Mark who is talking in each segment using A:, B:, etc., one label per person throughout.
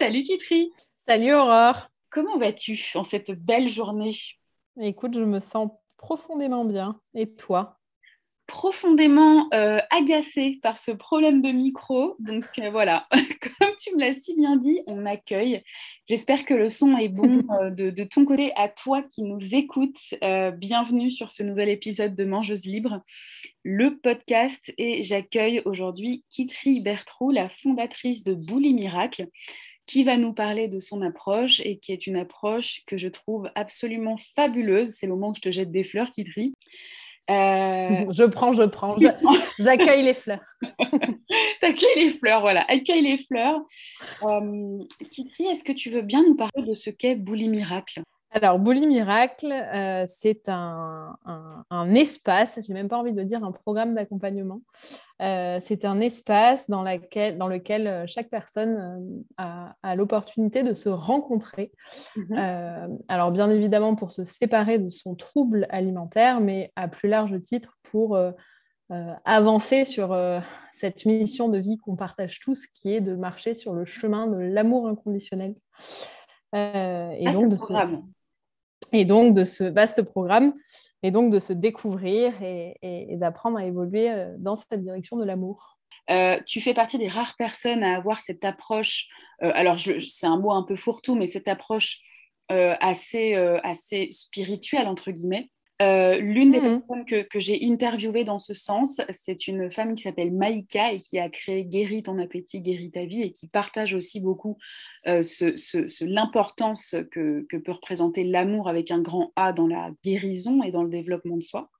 A: Salut Kitri.
B: Salut Aurore.
A: Comment vas-tu en cette belle journée?
B: Écoute, je me sens profondément bien. Et toi?
A: Profondément euh, agacée par ce problème de micro. Donc euh, voilà, comme tu me l'as si bien dit, on m'accueille. J'espère que le son est bon euh, de, ton côté à toi qui nous écoutes. bienvenue sur ce nouvel épisode de Mangeuse Libre, le podcast. Et j'accueille aujourd'hui Kitri Bertrou, la fondatrice de Bouli Miracle qui va nous parler de son approche et qui est une approche que je trouve absolument fabuleuse. C'est le moment où je te jette des fleurs, Kitri.
B: Euh, je prends, je prends. J'accueille les fleurs.
A: T'accueilles les fleurs, voilà. Accueille les fleurs. Euh, Kitri, est-ce que tu veux bien nous parler de ce qu'est Bouli Miracle?
B: Alors, Bouli Miracle, euh, c'est un, espace, je n'ai même pas envie de dire un programme d'accompagnement. Euh, c'est un espace dans, lequel euh, chaque personne a, l'opportunité de se rencontrer. Mhm. alors, bien évidemment, pour se séparer de son trouble alimentaire, mais à plus large titre, pour avancer sur cette mission de vie qu'on partage tous, qui est de marcher sur le chemin de l'amour inconditionnel.
A: et ah, donc de programme
B: et donc de ce vaste programme, et donc de se découvrir et, d'apprendre à évoluer euh, dans cette direction de l'amour.
A: Euh, tu fais partie des rares personnes à avoir cette approche, euh, alors c'est un mot un peu fourre-tout, mais cette approche assez, assez spirituelle, entre guillemets, euh, l'une des mhm. personnes que, que j'ai interviewées dans ce sens, c'est une femme qui s'appelle Maïka et qui a créé Guéris ton appétit, guéris ta vie et qui partage aussi beaucoup euh, l'importance que, que, peut représenter l'amour avec un grand A dans la guérison et dans le développement de soi,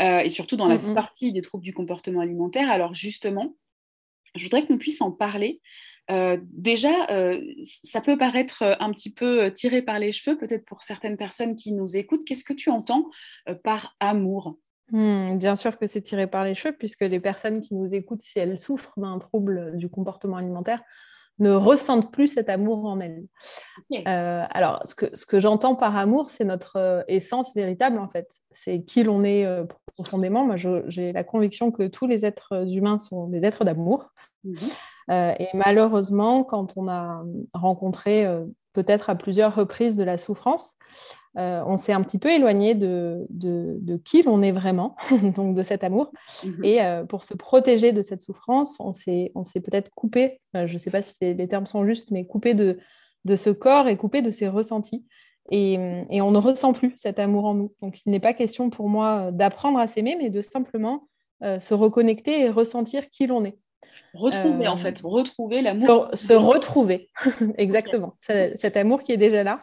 A: euh, et surtout dans la mhm. sortie des troubles du comportement alimentaire. Alors justement, je voudrais qu'on puisse en parler euh, déjà, euh, ça peut paraître euh, un petit peu tiré par les cheveux, peut-être pour certaines personnes qui nous écoutent. Qu'est-ce que tu entends par amour?
B: Hmm, Bien sûr que c'est tiré par les cheveux, puisque les personnes qui nous écoutent, si elles souffrent d'un trouble du comportement alimentaire, ne ressentent plus cet amour en elles. alors, ce que, ce que j'entends par amour, c'est notre essence véritable, en fait. C'est qui l'on est profondément. Moi, j'ai la conviction que tous les êtres humains sont des êtres d'amour. Mhm. Euh, et malheureusement, quand on a rencontré euh, peut-être à plusieurs reprises de la souffrance, euh, on s'est un petit peu éloigné de, de, qui l'on est vraiment, donc de cet amour. Mhm. Et pour se protéger de cette souffrance, on s'est peut-être coupé, je ne sais pas si les, termes sont justes, mais coupé de, de ce corps et coupé de ses ressentis. Et, et, on ne ressent plus cet amour en nous. Donc il n'est pas question pour moi d'apprendre à s'aimer, mais de simplement se reconnecter et ressentir qui l'on est.
A: Retrouver, en euh, fait, retrouver l'amour.
B: Se, retrouver, exactement. Cet amour qui est déjà là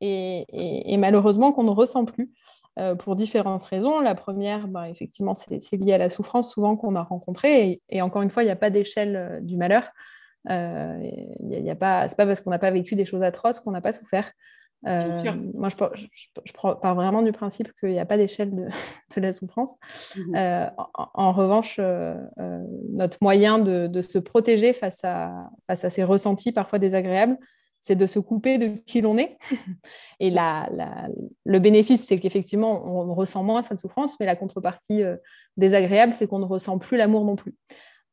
B: et, malheureusement qu'on ne ressent plus euh, pour différentes raisons. La première, bah, effectivement, c'est lié à la souffrance souvent qu'on a rencontrée. Et, encore une fois, il n'y a pas d'échelle euh, du malheur. Il y a, pas, c'est pas parce qu'on n'a pas vécu des choses atroces qu'on n'a pas souffert. Euh, moi, je, je, pars vraiment du principe qu'il n'y a pas d'échelle de, la souffrance. Mhm. Euh, en, revanche, euh, notre moyen de, se protéger face à, face à ces ressentis parfois désagréables, c'est de se couper de qui l'on est. Et la, le bénéfice, c'est qu'effectivement, on ressent moins cette souffrance, mais la contrepartie désagréable, c'est qu'on ne ressent plus l'amour non plus.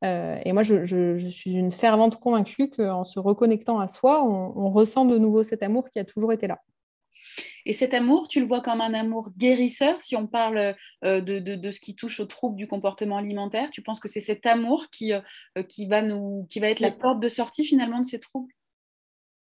B: Et moi, je, suis une fervente convaincue qu'en se reconnectant à soi, on, ressent de nouveau cet amour qui a toujours été là.
A: Et cet amour, tu le vois comme un amour guérisseur, si on parle euh, de, ce qui touche aux troubles du comportement alimentaire? Tu penses que c'est cet amour qui, euh, qui, va nous, qui va être la porte de sortie finalement de ces troubles?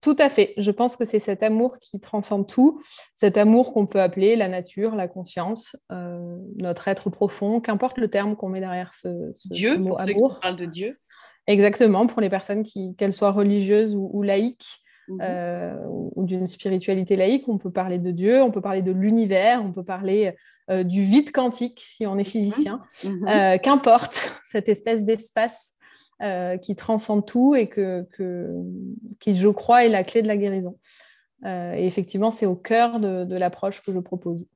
B: Tout à fait. Je pense que c'est cet amour qui transcende tout, cet amour qu'on peut appeler la nature, la conscience, euh, notre être profond, qu'importe le terme qu'on met derrière ce,
A: Dieu, mot amour. parle de Dieu.
B: Exactement, pour les personnes qui, qu'elles soient religieuses ou laïques, Mhm. Euh, ou d'une spiritualité laïque. On peut parler de Dieu, on peut parler de l'univers, on peut parler euh, du vide quantique si on est physicien. Mhm. Mhm. Euh, qu'importe, cette espèce d'espace qui transcende tout et que, qui, je crois, est la clé de la guérison. et effectivement, c'est au cœur de, l'approche que je propose.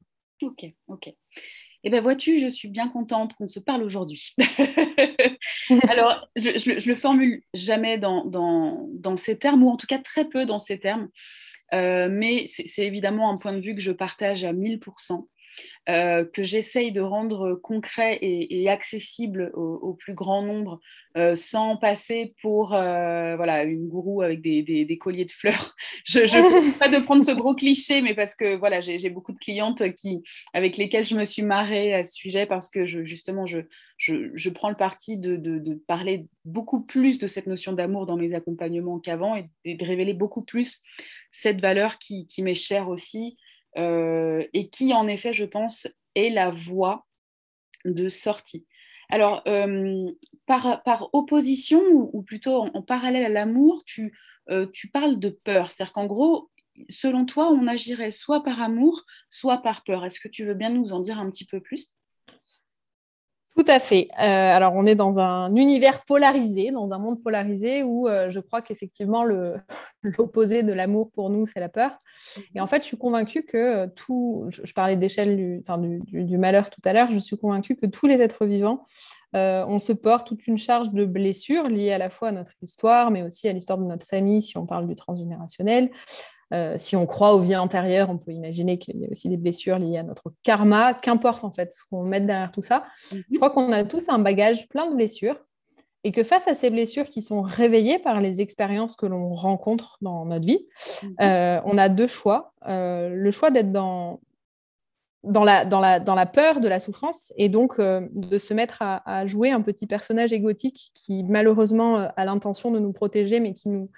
A: Ok, ok. Eh bien, vois-tu, je suis bien contente qu'on se parle aujourd'hui. Alors, je, ne le formule jamais dans, dans, ces termes, ou en tout cas très peu dans ces termes, euh, mais c'est évidemment un point de vue que je partage à 1000%. Euh, que j'essaye de rendre concret et, accessible au, plus grand nombre euh, sans passer pour euh, voilà, une gourou avec des, colliers de fleurs. Je ne pas de prendre ce gros cliché, mais parce que voilà, j'ai beaucoup de clientes qui, avec lesquelles je me suis marrée à ce sujet parce que je, justement, je, je, prends le parti de, de, parler beaucoup plus de cette notion d'amour dans mes accompagnements qu'avant et de révéler beaucoup plus cette valeur qui, qui m'est chère aussi et qui, en effet, je pense, est la voie de sortie. Alors, euh, par, par, opposition, ou, plutôt en, parallèle à l'amour, tu, euh, tu parles de peur. C'est-à-dire qu'en gros, selon toi, on agirait soit par amour, soit par peur. Est-ce que tu veux bien nous en dire un petit peu plus?
B: Tout à fait. Euh, alors, on est dans un univers polarisé, dans un monde polarisé où euh, je crois qu'effectivement, l'opposé de l'amour pour nous, c'est la peur. Et en fait, je suis convaincue que euh, tout, je, parlais d'échelle du, malheur tout à l'heure, je suis convaincue que tous les êtres vivants, on se porte toute une charge de blessures liées à la fois à notre histoire, mais aussi à l'histoire de notre famille, si on parle du transgénérationnel, euh, si on croit aux vies antérieures, on peut imaginer qu'il y a aussi des blessures liées à notre karma, qu'importe en fait ce qu'on met derrière tout ça. Mhm. Je crois qu'on a tous un bagage plein de blessures et que face à ces blessures qui sont réveillées par les expériences que l'on rencontre dans notre vie, mhm. euh, on a deux choix. Euh, le choix d'être dans, dans la, dans, la, dans la peur de la souffrance et donc de se mettre à, à, jouer un petit personnage égotique qui malheureusement a l'intention de nous protéger mais qui nous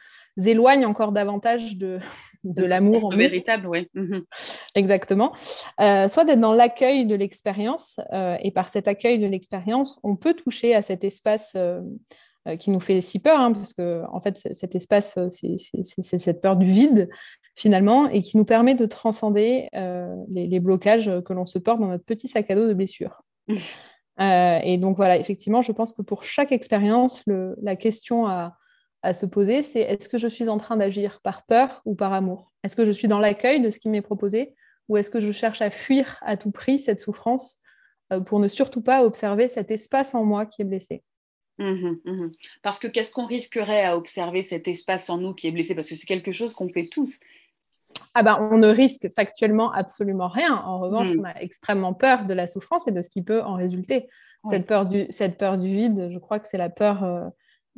B: éloigne encore davantage de, de l'amour
A: véritable, oui.
B: Mhm. Exactement. Euh, soit d'être dans l'accueil de l'expérience, euh, et par cet accueil de l'expérience, on peut toucher à cet espace euh, qui nous fait si peur, hein, parce que en fait, cet espace, c'est cette peur du vide finalement, et qui nous permet de transcender les, blocages que l'on se porte dans notre petit sac à dos de blessures. et donc voilà, effectivement, je pense que pour chaque expérience, la question à à se poser, c'est est-ce que je suis en train d'agir par peur ou par amour? Est-ce que je suis dans l'accueil de ce qui m'est proposé ou est-ce que je cherche à fuir à tout prix cette souffrance euh, pour ne surtout pas observer cet espace en moi qui est blessé?
A: Mmh mmh Parce que qu'est-ce qu'on risquerait à observer cet espace en nous qui est blessé? Parce que c'est quelque chose qu'on fait tous.
B: Ah ben, on ne risque factuellement absolument rien. En revanche, mmh. on a extrêmement peur de la souffrance et de ce qui peut en résulter. Cette, peur du, cette peur du vide, je crois que c'est la peur euh,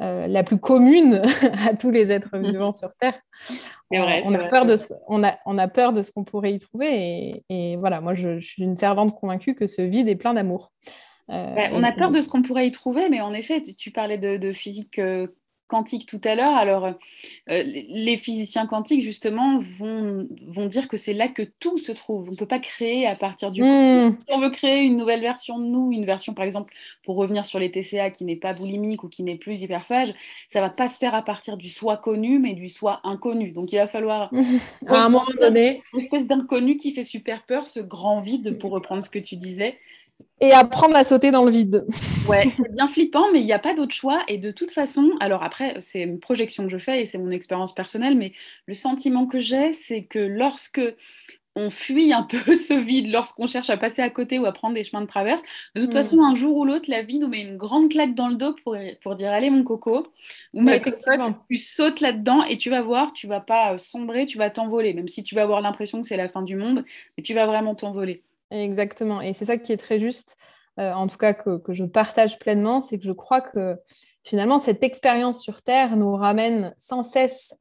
B: euh, la plus commune à tous les êtres mhm. vivants sur Terre. on, a peur de ce, on, a, on a peur de ce qu'on pourrait y trouver. Et, voilà, moi, je, suis une fervente convaincue que ce vide est plein d'amour.
A: Euh, bah, on a peur de ce qu'on pourrait y trouver, mais en effet, tu, parlais de, physique euh, quantique tout à l'heure. Alors, euh, les physiciens quantiques, justement, vont, vont dire que c'est là que tout se trouve. On ne peut pas créer à partir du... Hmm. Si on veut créer une nouvelle version de nous, une version, par exemple, pour revenir sur les TCA qui n'est pas boulimique ou qui n'est plus hyperphage, ça ne va pas se faire à partir du soi connu, mais du soi inconnu. Donc, il va falloir...
B: à un moment donné...
A: Une espèce d'inconnu qui fait super peur, ce grand vide, pour reprendre ce que tu disais
B: et apprendre à sauter dans le vide.
A: Ouais, c'est bien flippant, mais il n'y a pas d'autre choix. Et de toute façon, alors après, c'est une projection que je fais et c'est mon expérience personnelle, mais le sentiment que j'ai, c'est que lorsque on fuit un peu ce vide, lorsqu'on cherche à passer à côté ou à prendre des chemins de traverse, de toute mm. façon, un jour ou l'autre, la vie nous met une grande claque dans le dos pour, pour dire allez mon coco, ou tu sautes là-dedans et tu vas voir, tu vas pas sombrer, tu vas t'envoler, même si tu vas avoir l'impression que c'est la fin du monde, mais tu vas vraiment t'envoler.
B: Exactement. Et c'est ça qui est très juste, euh, en tout cas que, je partage pleinement, c'est que je crois que finalement, cette expérience sur Terre nous ramène sans cesse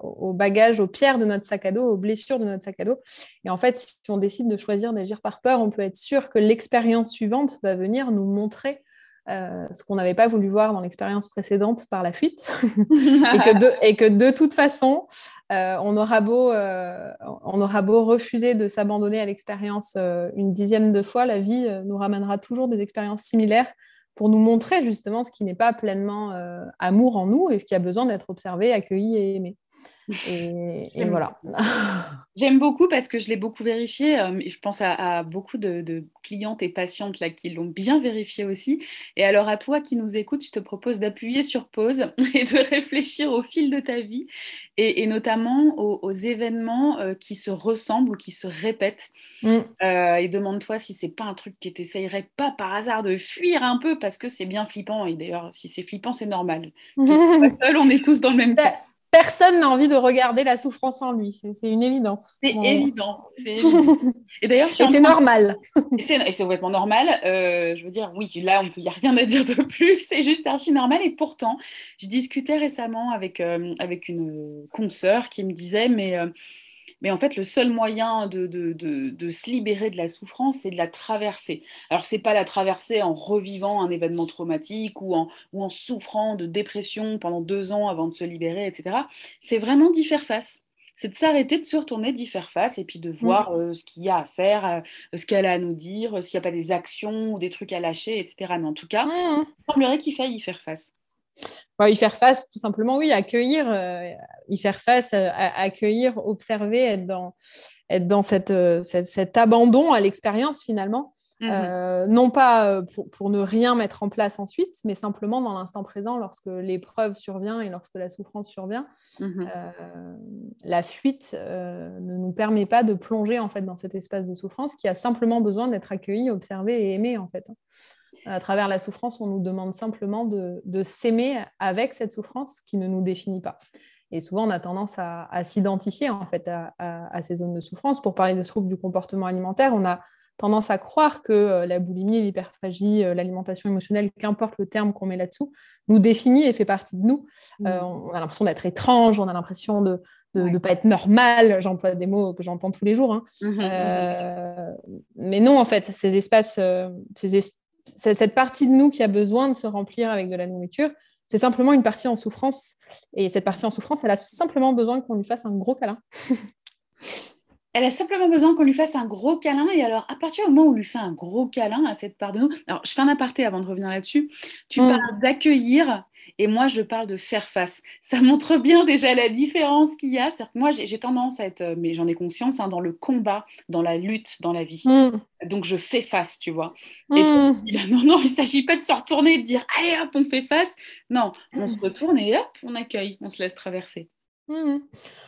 B: au bagage, aux pierres de notre sac à dos, aux blessures de notre sac à dos. Et en fait, si on décide de choisir d'agir par peur, on peut être sûr que l'expérience suivante va venir nous montrer euh, ce qu'on n'avait pas voulu voir dans l'expérience précédente par la fuite, et, que de, toute façon, euh, on, aura beau, euh, on aura beau refuser de s'abandonner à l'expérience une dixième de fois, la vie nous ramènera toujours des expériences similaires pour nous montrer justement ce qui n'est pas pleinement amour en nous et ce qui a besoin d'être observé, accueilli et aimé. Et, voilà.
A: J'aime beaucoup parce que je l'ai beaucoup vérifié. Euh, je pense à, beaucoup de, clientes et patientes là qui l'ont bien vérifié aussi. Et alors à toi qui nous écoutes, je te propose d'appuyer sur pause et de réfléchir au fil de ta vie et, notamment aux, événements euh, qui se ressemblent ou qui se répètent. Mm. Euh, et demande-toi si c'est pas un truc que tu essayerais pas par hasard de fuir un peu parce que c'est bien flippant. Et d'ailleurs, si c'est flippant, c'est normal. seul, on est tous dans le même cas
B: personne n'a envie de regarder la souffrance en lui. C'est une évidence.
A: C'est évident. Et
B: d'ailleurs, c'est normal.
A: Et c'est complètement normal. Euh, je veux dire, oui, là, il n'y a rien à dire de plus. C'est juste archi normal. Et pourtant, je discutais récemment avec, euh, avec une consoeur qui me disait, mais euh, mais en fait, le seul moyen de, se libérer de la souffrance, c'est de la traverser. Alors, ce n'est pas la traverser en revivant un événement traumatique ou en, ou en souffrant de dépression pendant deux ans avant de se libérer, etc. C'est vraiment d'y faire face c'est de s'arrêter, de se retourner, d'y faire face et puis de mmh. voir euh, ce qu'il y a à faire, euh, ce qu'elle a à nous dire, s'il n'y a pas des actions ou des trucs à lâcher, etc. Mais en tout cas, mmh. il semblerait qu'il faille y faire face
B: y faire face, tout simplement, oui, accueillir, euh, y faire face, euh, accueillir, observer, être dans, être dans cette, euh, cet abandon à l'expérience finalement. Mhm. non pas pour, ne rien mettre en place ensuite, mais simplement dans l'instant présent, lorsque l'épreuve survient et lorsque la souffrance survient, mhm. la fuite ne nous permet pas de plonger en fait dans cet espace de souffrance qui a simplement besoin d'être accueilli, observé et aimé en fait. À travers la souffrance, on nous demande simplement de, s'aimer avec cette souffrance qui ne nous définit pas. Et souvent, on a tendance à, s'identifier en fait à, ces zones de souffrance. Pour parler de troubles du comportement alimentaire, on a tendance à croire que euh, la boulimie, l'hyperphagie, euh, l'alimentation émotionnelle, qu'importe le terme qu'on met là-dessous, nous définit et fait partie de nous. Mmh. Euh, on a l'impression d'être étrange, on a l'impression de ne pas être normal. J'emploie des mots que j'entends tous les jours. Hein. Mmh, mmh, mais non, en fait, ces espaces, ces, cette partie de nous qui a besoin de se remplir avec de la nourriture. C'est simplement une partie en souffrance. Et cette partie en souffrance, elle a simplement besoin qu'on lui fasse un gros câlin.
A: elle a simplement besoin qu'on lui fasse un gros câlin. Et alors, à partir du moment où on lui fait un gros câlin à cette part de nous, alors je fais un aparté avant de revenir là-dessus, tu mm. parles d'accueillir et moi, je parle de faire face. Ça montre bien déjà la différence qu'il y a. moi, j'ai tendance à être, euh, mais j'en ai conscience, hein, dans le combat, dans la lutte, dans la vie. Mm. Donc, je fais face, tu vois. Et mm. non, non, il ne s'agit pas de se retourner et de dire, allez hop, on fait face. Non, on se retourne et hop, on accueille, on se laisse traverser.
B: Mm.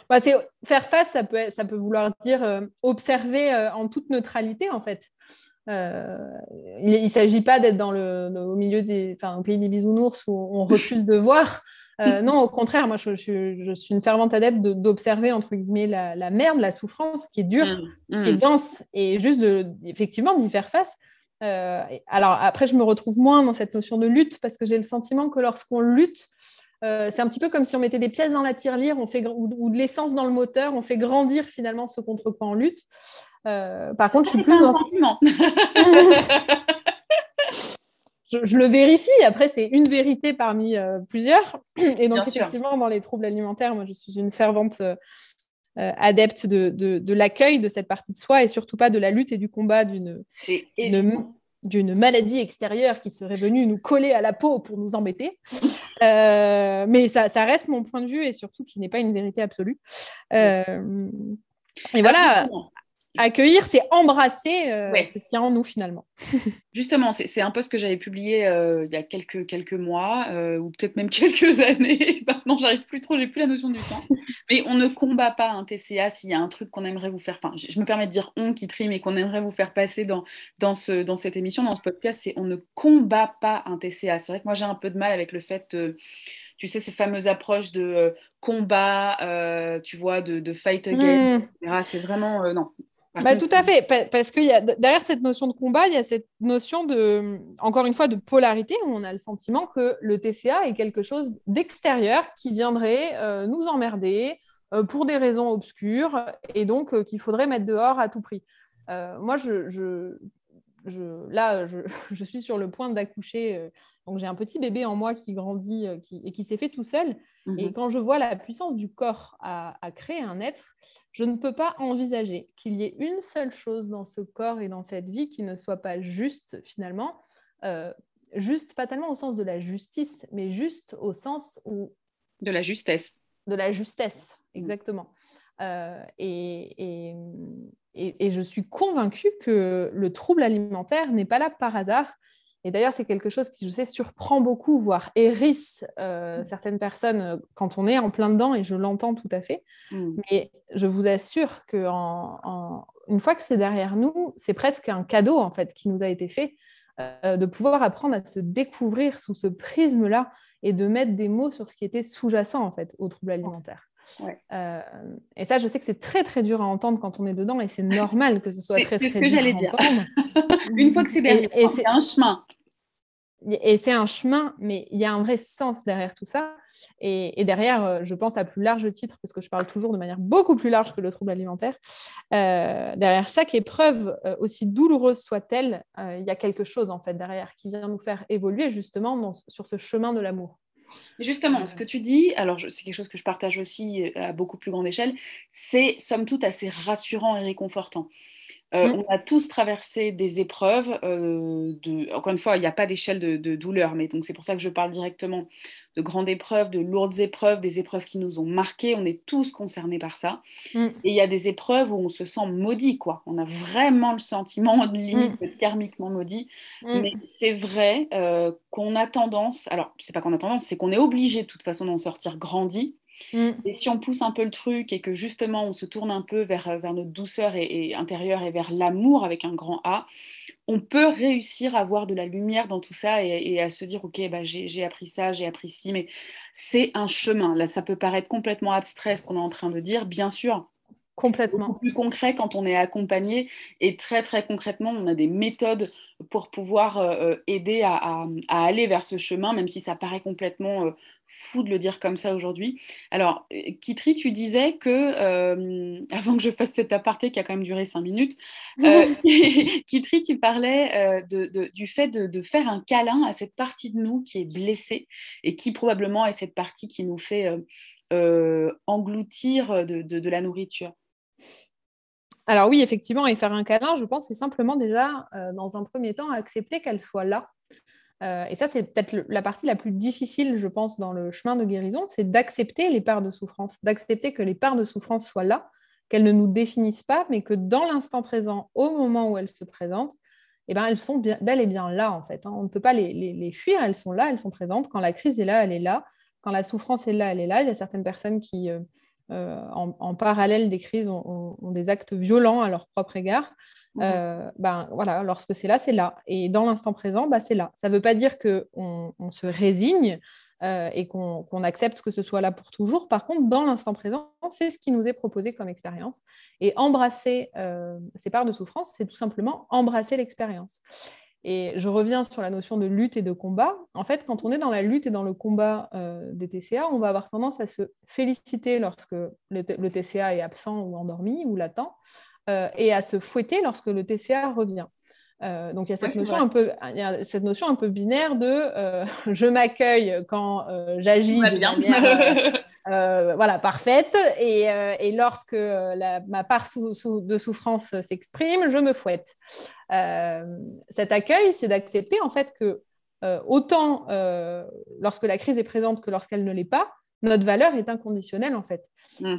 B: Bah, faire face, ça peut, ça peut vouloir dire euh, observer euh, en toute neutralité, en fait. Euh, il ne s'agit pas d'être dans le, au milieu des, enfin, au pays des bisounours où on refuse de voir. Euh, non, au contraire, moi, je, je, suis une fervente adepte d'observer, entre guillemets, la, merde, la souffrance qui est dure, mmh, qui est mmh. dense, et juste, de, effectivement, d'y faire face. Euh, alors, après, je me retrouve moins dans cette notion de lutte, parce que j'ai le sentiment que lorsqu'on lutte, c'est un petit peu comme si on mettait des pièces dans la tirelire on fait, ou, de l'essence dans le moteur, on fait grandir finalement ce contre quoi on lutte. Euh, par contre, je suis plus dans sentiment. je, le vérifie. Après, c'est une vérité parmi euh, plusieurs. Et donc, effectivement, dans les troubles alimentaires, moi, je suis une fervente euh, adepte de, de, l'accueil de cette partie de soi et surtout pas de la lutte et du combat d'une d'une maladie extérieure qui serait venue nous coller à la peau pour nous embêter. mais ça, ça, reste mon point de vue et surtout qui n'est pas une vérité absolue. et voilà accueillir, c'est embrasser euh, ce qui est en nous finalement.
A: Justement, c'est un ce que j'avais publié euh, il y a quelques, quelques mois, euh, ou peut-être même quelques années. Maintenant, j'arrive plus trop, j'ai plus la notion du temps. Mais on ne combat pas un TCA s'il y a un truc qu'on aimerait vous faire. Enfin, je, me permets de dire on qui trie, mais qu'on aimerait vous faire passer dans, dans, ce, dans cette émission, dans ce podcast, c'est on ne combat pas un TCA. C'est vrai que moi, j'ai un peu de mal avec le fait tu sais, ces fameuses approches de combat, tu vois, de, de fight again, mmh. C'est vraiment, non,
B: bah, tout à fait, parce que y a, derrière cette notion de combat, il y a cette notion de, encore une fois, de polarité où on a le sentiment que le TCA est quelque chose d'extérieur qui viendrait euh, nous emmerder euh, pour des raisons obscures et donc euh, qu'il faudrait mettre dehors à tout prix. moi, je, là, je, suis sur le point d'accoucher. Euh, donc, j'ai un petit bébé en moi qui grandit euh, et qui s'est fait tout seul. Et mhm. quand je vois la puissance du corps à, créer un être, je ne peux pas envisager qu'il y ait une seule chose dans ce corps et dans cette vie qui ne soit pas juste, finalement. Euh, juste, pas tellement au sens de la justice, mais juste au sens où...
A: De la justesse.
B: De la justesse, exactement. Et, et, je suis convaincue que le trouble alimentaire n'est pas là par hasard. Et d'ailleurs, c'est quelque chose qui, je sais, surprend beaucoup, voire hérisse euh, certaines personnes euh, quand on est en plein dedans, et je l'entends tout à fait. Mm. Mais je vous assure qu'une en, fois que c'est derrière nous, c'est presque un cadeau, en fait, qui nous a été fait, euh, de pouvoir apprendre à se découvrir sous ce prisme-là et de mettre des mots sur ce qui était sous-jacent en fait au trouble alimentaire. Euh, et ça, je sais que c'est très très dur à entendre quand on est dedans et c'est normal que ce soit très très dur à entendre.
A: Une fois que c'est derrière, c'est un chemin.
B: Et c'est un chemin, mais il y a un vrai sens derrière tout ça. Et, derrière, euh, je pense à plus large titre, parce que je parle toujours de manière beaucoup plus large que le trouble alimentaire. Euh, derrière chaque épreuve, aussi douloureuse soit-elle, il y a quelque chose en fait derrière qui vient nous faire évoluer justement sur ce chemin de l'amour.
A: Justement, ce que tu dis, alors c'est quelque chose que je partage aussi euh, à beaucoup plus grande échelle, c'est somme toute assez rassurant et réconfortant. Euh, mmh. On a tous traversé des épreuves. Euh, de... Encore une fois, il n'y a pas d'échelle de, douleur, mais donc c'est pour ça que je parle directement de grandes épreuves, de lourdes épreuves, des épreuves qui nous ont marqués. On est tous concernés par ça. Mmh. Et il y a des épreuves où on se sent maudit, quoi. On a vraiment le sentiment de limite mmh. karmiquement maudit. Mais c'est vrai euh, qu'on a tendance, alors c'est pas qu'on a tendance, c'est qu'on est obligé de toute façon d'en sortir grandi. Mm. Et si on pousse un peu le truc et que justement on se tourne un peu vers, vers notre douceur et, intérieure et vers l'amour avec un grand A, on peut réussir à voir de la lumière dans tout ça et, à se dire ok bah, j'ai appris ça, j'ai appris ci, mais c'est un chemin. Là ça peut paraître complètement abstrait ce qu'on est en train de dire, bien sûr.
B: Complètement.
A: plus concret quand on est accompagné et très très concrètement on a des méthodes pour pouvoir euh, euh, aider à, aller vers ce chemin même si ça paraît complètement fou de le dire comme ça aujourd'hui. Alors, euh, Kitri, tu disais que, euh, avant que je fasse cet aparté qui a quand même duré cinq minutes, euh, Kitri, tu parlais de, du fait de, faire un câlin à cette partie de nous qui est blessée et qui probablement est cette partie qui nous fait engloutir de, la nourriture.
B: Alors oui, effectivement, et faire un câlin, je pense, c'est simplement déjà, dans un premier temps, accepter qu'elle soit là euh, et ça, c'est peut-être la partie la plus difficile, je pense, dans le chemin de guérison, c'est d'accepter les parts de souffrance, d'accepter que les parts de souffrance soient là, qu'elles ne nous définissent pas, mais que dans l'instant présent, au moment où elles se présentent, eh ben, elles sont bel et bien là, en fait. Hein. On ne peut pas les, fuir, elles sont là, elles sont présentes. Quand la crise est là, elle est là. Quand la souffrance est là, elle est là. Il y a certaines personnes qui, euh, euh, en, parallèle des crises, ont, des actes violents à leur propre égard. Mmh euh, ben, voilà, lorsque c'est là, c'est là. Et dans l'instant présent, bah, c'est là. Ça ne veut pas dire qu'on on se résigne euh, et qu'on accepte que ce soit là pour toujours. Par contre, dans l'instant présent, c'est ce qui nous est proposé comme expérience. Et embrasser euh, ces parts de souffrance, c'est tout simplement embrasser l'expérience. Et je reviens sur la notion de lutte et de combat. En fait, quand on est dans la lutte et dans le combat des TCA, on va avoir tendance à se féliciter lorsque le TCA est absent ou endormi ou latent, euh, et à se fouetter lorsque le TCA revient. Euh, donc il y a cette notion un peu, cette notion un peu binaire de euh, je m'accueille quand j'agis de manière voilà parfaite et, et lorsque ma part de souffrance s'exprime, je me fouette. cet accueil, c'est d'accepter en fait que autant lorsque la crise est présente que lorsqu'elle ne l'est pas, notre valeur est inconditionnelle en fait.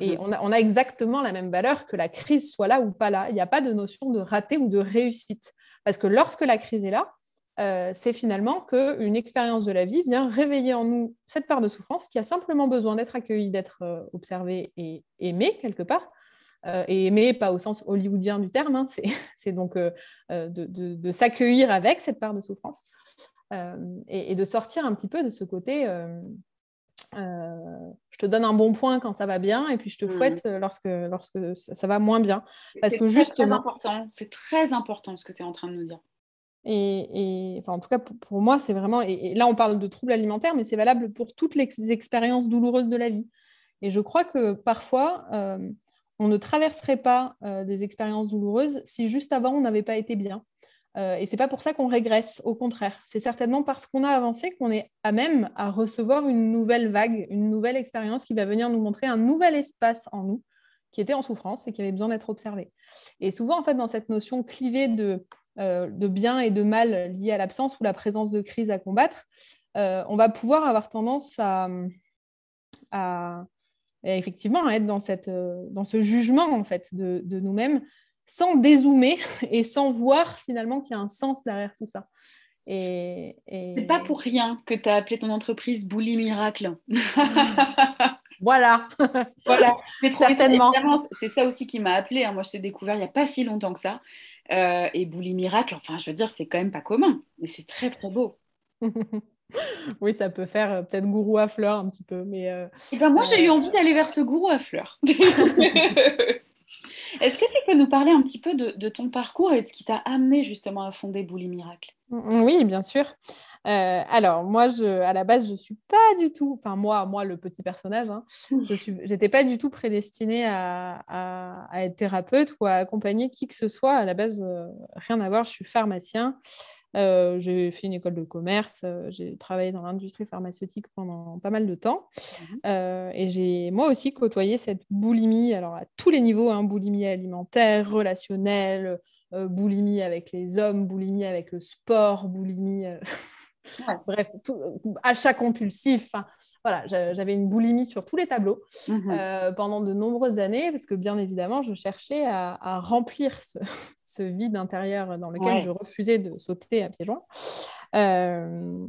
B: Et mhm. on a, exactement la même valeur que la crise soit là ou pas là. Il n'y a pas de notion de raté ou de réussite. Parce que lorsque la crise est là, euh, c'est finalement qu'une expérience de la vie vient réveiller en nous cette part de souffrance qui a simplement besoin d'être accueillie, d'être euh, observée et aimée quelque part. Euh, et aimée, pas au sens hollywoodien du terme, hein. c'est donc de, s'accueillir avec cette part de souffrance et, et, de sortir un petit peu de ce côté euh, je te donne un bon point quand ça va bien et puis je te mmh. fouette lorsque, lorsque ça, va moins bien.
A: Parce que justement. important, c'est très important ce que tu es en train de nous dire.
B: Et, en tout cas, pour, moi, c'est vraiment. Et, là, on parle de troubles alimentaires, mais c'est valable pour toutes les expériences douloureuses de la vie. Et je crois que parfois, euh, on ne traverserait pas des expériences douloureuses si juste avant, on n'avait pas été bien. Euh, et c'est pas pour ça qu'on régresse, au contraire. C'est certainement parce qu'on a avancé qu'on est à même à recevoir une nouvelle vague, une nouvelle expérience qui va venir nous montrer un nouvel espace en nous qui était en souffrance et qui avait besoin d'être observé. Et souvent, en fait, dans cette notion clivée de, euh, de bien et de mal liée à l'absence ou la présence de crise à combattre, euh, on va pouvoir avoir tendance à, effectivement à être dans, cette, dans ce jugement en fait de, de nous-mêmes sans dézoomer et sans voir finalement qu'il y a un sens derrière tout ça. Et,
A: C'est pas pour rien que tu as appelé ton entreprise Bouli Miracle.
B: voilà.
A: voilà. J'ai trouvé C'est ça aussi qui m'a appelé. Hein. Moi, je t'ai découvert il n'y a pas si longtemps que ça. Euh, et Bouli Miracle, enfin, je veux dire, c'est quand même pas commun. Mais c'est très, très beau.
B: oui, ça peut faire peut-être gourou à fleurs un petit peu. Mais,
A: eh ben, moi, j'ai eu envie d'aller vers ce gourou à fleurs. Est-ce que tu peux nous parler un petit peu de, ton parcours et de ce qui t'a amené justement à fonder Bouli Miracle?
B: Mmh, Oui, bien sûr. Euh, alors, moi, je, à la base, je ne suis pas du tout, enfin, moi, moi, le petit personnage, hein, je n'étais pas du tout prédestinée à, être thérapeute ou à accompagner qui que ce soit. À la base, euh, rien à voir, je suis pharmacien. Euh, j'ai fait une école de commerce, euh, j'ai travaillé dans l'industrie pharmaceutique pendant pas mal de temps. Mmh euh, et j'ai moi aussi côtoyé cette boulimie, alors à tous les niveaux, hein, boulimie alimentaire, relationnelle, boulimie avec les hommes, boulimie avec le sport, boulimie Bref, tout, achat compulsif. voilà, j'avais une boulimie sur tous les tableaux mhm. euh, pendant de nombreuses années parce que bien évidemment, je cherchais à, remplir ce, vide intérieur dans lequel je refusais de sauter à pieds joints. Euh,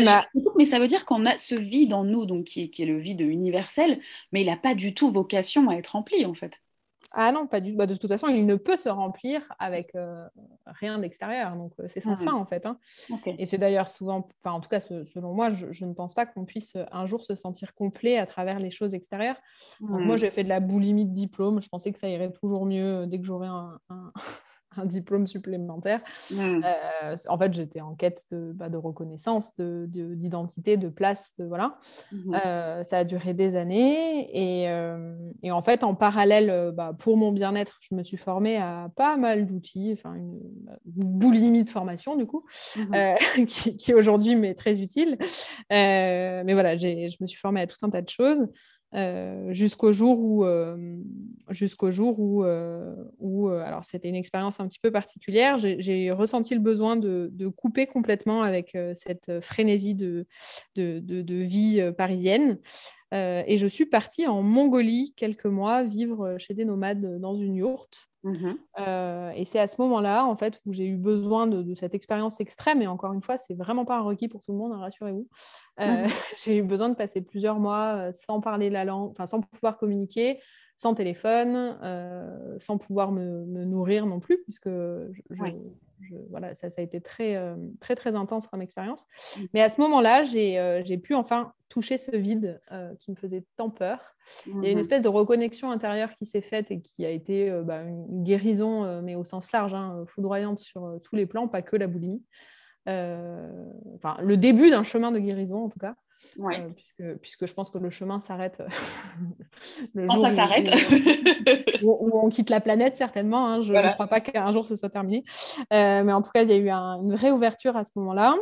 A: euh, mais ça veut dire qu'on a ce vide en nous, donc qui, qui est le vide universel, mais il n'a pas du tout vocation à être rempli en fait.
B: Ah non, pas du tout. Bah, de toute façon, il ne peut se remplir avec euh, rien d'extérieur. Donc, euh, c'est sans fin, en fait. Hein. Et c'est d'ailleurs souvent, enfin, en tout cas, selon moi, je, ne pense pas qu'on puisse euh, un jour se sentir complet à travers les choses extérieures. moi, j'ai fait de la boulimie de diplôme. Je pensais que ça irait toujours mieux dès que j'aurais un, un diplôme supplémentaire. Mmh. Euh, en fait, j'étais en quête de, bah, de reconnaissance, d'identité, de, de, place. De, voilà. Mmh. Euh, ça a duré des années. Et, euh, et en fait, en parallèle, bah, pour mon bien-être, je me suis formée à pas mal d'outils, enfin une, boulimie de formation du coup, mmh. qui, qui aujourd'hui m'est très utile. mais voilà, je me suis formée à tout un tas de choses. Euh, jusqu'au jour où, euh, euh, alors c'était une expérience un petit peu particulière, j'ai ressenti le besoin de, couper complètement avec cette frénésie de vie parisienne. Et je suis partie en Mongolie quelques mois vivre chez des nomades dans une yourte. Mmh euh, et c'est à ce moment-là, en fait, où j'ai eu besoin de, cette expérience extrême. Et encore une fois, c'est vraiment pas un requis pour tout le monde, hein, rassurez-vous. Euh, mmh j'ai eu besoin de passer plusieurs mois euh, sans parler la langue, enfin sans pouvoir communiquer, sans téléphone, sans pouvoir me, nourrir non plus, puisque je, voilà, ça, ça, a été très, euh, très, très intense comme expérience. Mm. Mais à ce moment-là, euh, j'ai pu enfin toucher ce vide euh, qui me faisait tant peur. Il y a une mm-hmm. espèce de reconnexion intérieure qui s'est faite et qui a été bah, une guérison, mais au sens large, hein, foudroyante sur tous les plans, pas que la boulimie. enfin, le début d'un chemin de guérison, en tout cas.
A: Ouais.
B: puisque, puisque je pense que le chemin s'arrête
A: le jour ça s'arrête.
B: Où, on quitte la planète, certainement. Hein. Je ne crois pas qu'un jour ce soit terminé. Euh, mais en tout cas, il y a eu une vraie ouverture à ce moment-là.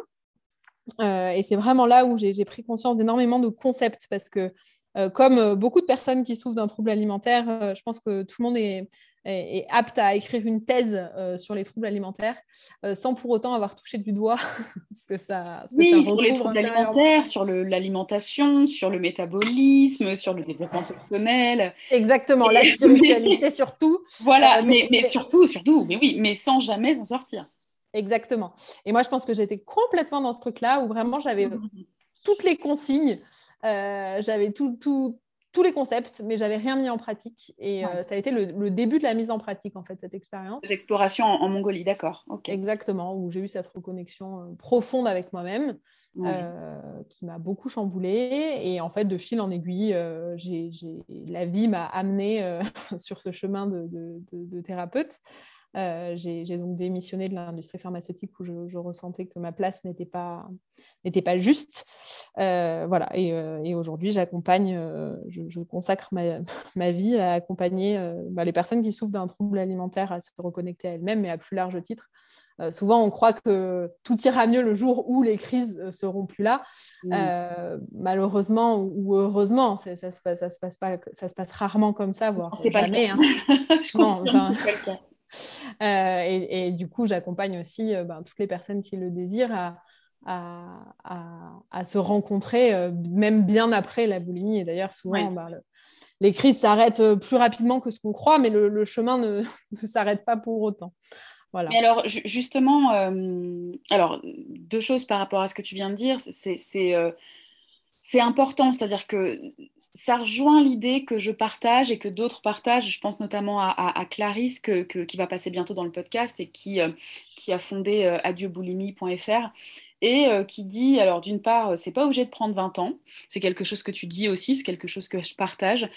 B: Euh, et c'est vraiment là où j'ai pris conscience d'énormément de concepts parce que, euh, comme beaucoup de personnes qui souffrent d'un trouble alimentaire, je pense que tout le monde est, est, apte à écrire une thèse euh, sur les troubles alimentaires euh, sans pour autant avoir touché du doigt ce que ça,
A: ce oui, sur les troubles alimentaires, sur l'alimentation, sur le métabolisme, sur le développement personnel.
B: Exactement, la spiritualité surtout.
A: Voilà, euh, mais, mais, surtout, surtout, mais oui, mais sans jamais s'en sortir.
B: Exactement. Et moi, je pense que j'étais complètement dans ce truc-là où vraiment j'avais mmh. toutes les consignes, j'avais tout, tout, tous les concepts, mais j'avais rien mis en pratique. Et euh, ça a été le, début de la mise en pratique, en fait, cette expérience.
A: Cette exploration en, Mongolie, d'accord.
B: Exactement, où j'ai eu cette reconnexion euh, profonde avec moi-même, euh, qui m'a beaucoup chamboulée. Et en fait, de fil en aiguille, la vie m'a amenée sur ce chemin de thérapeute. Euh, j'ai donc démissionné de l'industrie pharmaceutique où je, ressentais que ma place n'était pas, pas juste. Euh, voilà. Et, euh, et aujourd'hui, j'accompagne, je, consacre ma, ma, vie à accompagner bah, les personnes qui souffrent d'un trouble alimentaire à se reconnecter à elles-mêmes, mais à plus large titre. souvent, on croit que tout ira mieux le jour où les crises seront plus là. malheureusement ou heureusement, ça, se passe, ça, se passe pas, ça se passe rarement comme ça, voire jamais. Hein.
A: je non, pas le cas.
B: Euh, et, du coup, j'accompagne aussi euh, ben, toutes les personnes qui le désirent à, à, se rencontrer, euh, même bien après la boulimie. Et d'ailleurs, souvent, ben, les crises s'arrêtent plus rapidement que ce qu'on croit, mais le, chemin ne, ne s'arrête pas pour autant. Voilà.
A: alors, justement, alors, deux choses par rapport à ce que tu viens de dire. C'est c'est important, c'est-à-dire que ça rejoint l'idée que je partage et que d'autres partagent. Je pense notamment à, Clarisse qui va passer bientôt dans le podcast et qui, euh, qui a fondé euh, adieuboulimi.fr et euh, qui dit, alors d'une part, c'est pas obligé de prendre 20 ans, c'est quelque chose que tu dis aussi, c'est quelque chose que je partage,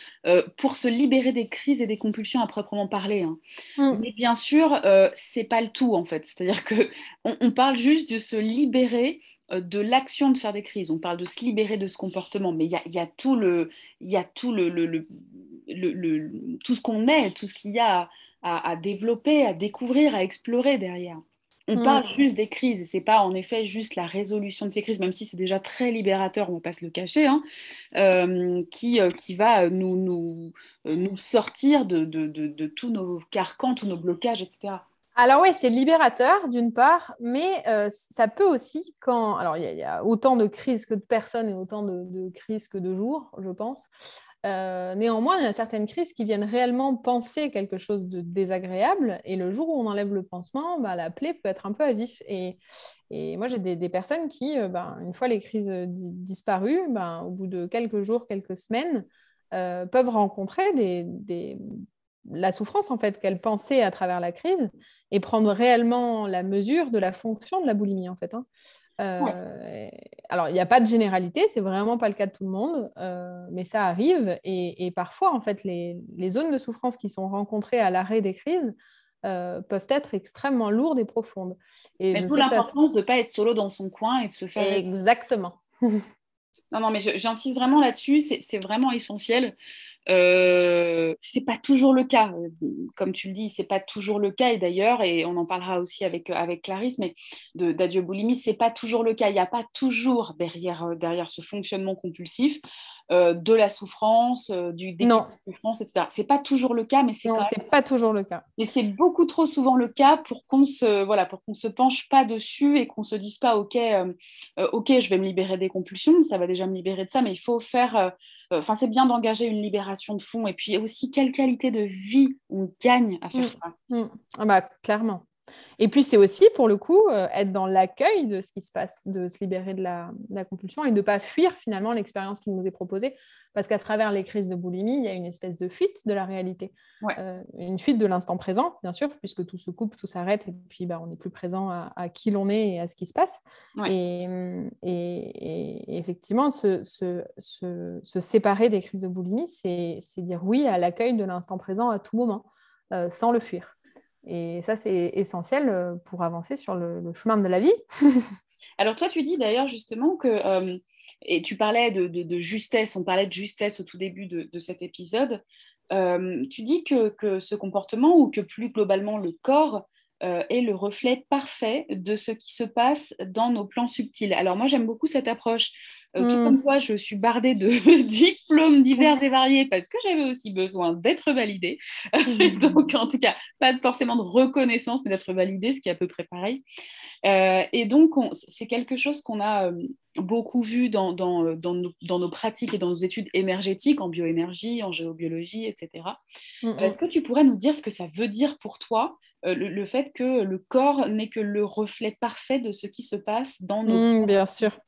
A: pour se libérer des crises et des compulsions à proprement parler. Hein. Mmh. Mais bien sûr, c'est pas le tout en fait, c'est-à-dire que on, parle juste de se libérer euh, de l'action de faire des crises, on parle de se libérer de ce comportement, mais il y a, tout le, y a tout le, le, tout ce qu'on est, tout ce qu'il y a à, développer, à découvrir, à explorer derrière. On mm. parle juste des crises, et c'est pas en effet juste la résolution de ces crises, même si c'est déjà très libérateur, on va pas se le cacher, hein, euh, qui, euh, qui va nous, nous, nous sortir de, de, de tous nos carcans, tous nos blocages, etc.
B: Alors oui, c'est libérateur d'une part, mais euh, ça peut aussi, quand... Alors il y, a autant de crises que de personnes et autant de, crises que de jours, je pense. Euh, néanmoins, il y a certaines crises qui viennent réellement penser quelque chose de désagréable, et le jour où on enlève le pansement, bah, la plaie peut être un peu à vif. Et, moi, j'ai des, personnes qui, euh, bah, une fois les crises disparues, bah, au bout de quelques jours, quelques semaines, peuvent rencontrer des, la souffrance en fait qu'elle pensait à travers la crise et prendre réellement la mesure de la fonction de la boulimie en fait. Hein. Euh, alors il n'y a pas de généralité, c'est vraiment pas le cas de tout le monde, euh, mais ça arrive et, parfois en fait les, zones de souffrance qui sont rencontrées à l'arrêt des crises euh, peuvent être extrêmement lourdes et profondes.
A: Et d'où l'importance de ne pas être solo dans son coin et de se faire.
B: Exactement.
A: non, non, mais j'insiste vraiment là-dessus, c'est vraiment essentiel. Euh, c'est pas toujours le cas, comme tu le dis, c'est pas toujours le cas. Et d'ailleurs, et on en parlera aussi avec, avec Clarisse, mais d'adieu boulimie, c'est pas toujours le cas. Il n'y a pas toujours derrière, euh, derrière ce fonctionnement compulsif euh, de la souffrance, du
B: défi
A: de souffrance, etc. C'est pas toujours le cas, mais c'est
B: c'est pas toujours le cas.
A: Mais c'est beaucoup trop souvent le cas pour qu'on se voilà pour qu'on se penche pas dessus et qu'on se dise pas ok ok je vais me libérer des compulsions, ça va déjà me libérer de ça, mais il faut faire Enfin, c'est bien d'engager une libération de fonds. Et puis aussi, quelle qualité de vie on gagne à faire mm. ça
B: mm. Ah bah, Clairement. Et puis, c'est aussi, pour le coup, euh, être dans l'accueil de ce qui se passe, de se libérer de la, compulsion et de ne pas fuir finalement l'expérience qui nous est proposée. Parce qu'à travers les crises de boulimie, il y a une espèce de fuite de la réalité. Euh, une fuite de l'instant présent, bien sûr, puisque tout se coupe, tout s'arrête, et puis bah, on n'est plus présent à, qui l'on est et à ce qui se passe. Et, et, effectivement, se, se, se, séparer des crises de boulimie, c'est dire oui à l'accueil de l'instant présent à tout moment, euh, sans le fuir. Et ça, c'est essentiel euh, pour avancer sur le, chemin de la vie.
A: Alors toi, tu dis d'ailleurs justement que, euh, et tu parlais de, justesse, on parlait de justesse au tout début de, cet épisode, euh, tu dis que, que, ce comportement, ou que plus globalement le corps, est le reflet parfait de ce qui se passe dans nos plans subtils. Alors moi, j'aime beaucoup cette approche euh, tout hmm. comme toi, je suis bardée de diplômes divers et variés parce que j'avais aussi besoin d'être validée. Hmm. donc, en tout cas, pas forcément de reconnaissance, mais d'être validée, ce qui est à peu près pareil. Euh, et donc, c'est quelque chose qu'on a euh, beaucoup vu dans, dans, dans, nos, pratiques et dans nos études énergétiques, en bioénergie, en géobiologie, etc. Hmm, est-ce que tu pourrais nous dire ce que ça veut dire pour toi le, fait que le corps n'est que le reflet parfait de ce qui se passe dans nos...
B: bien sûr.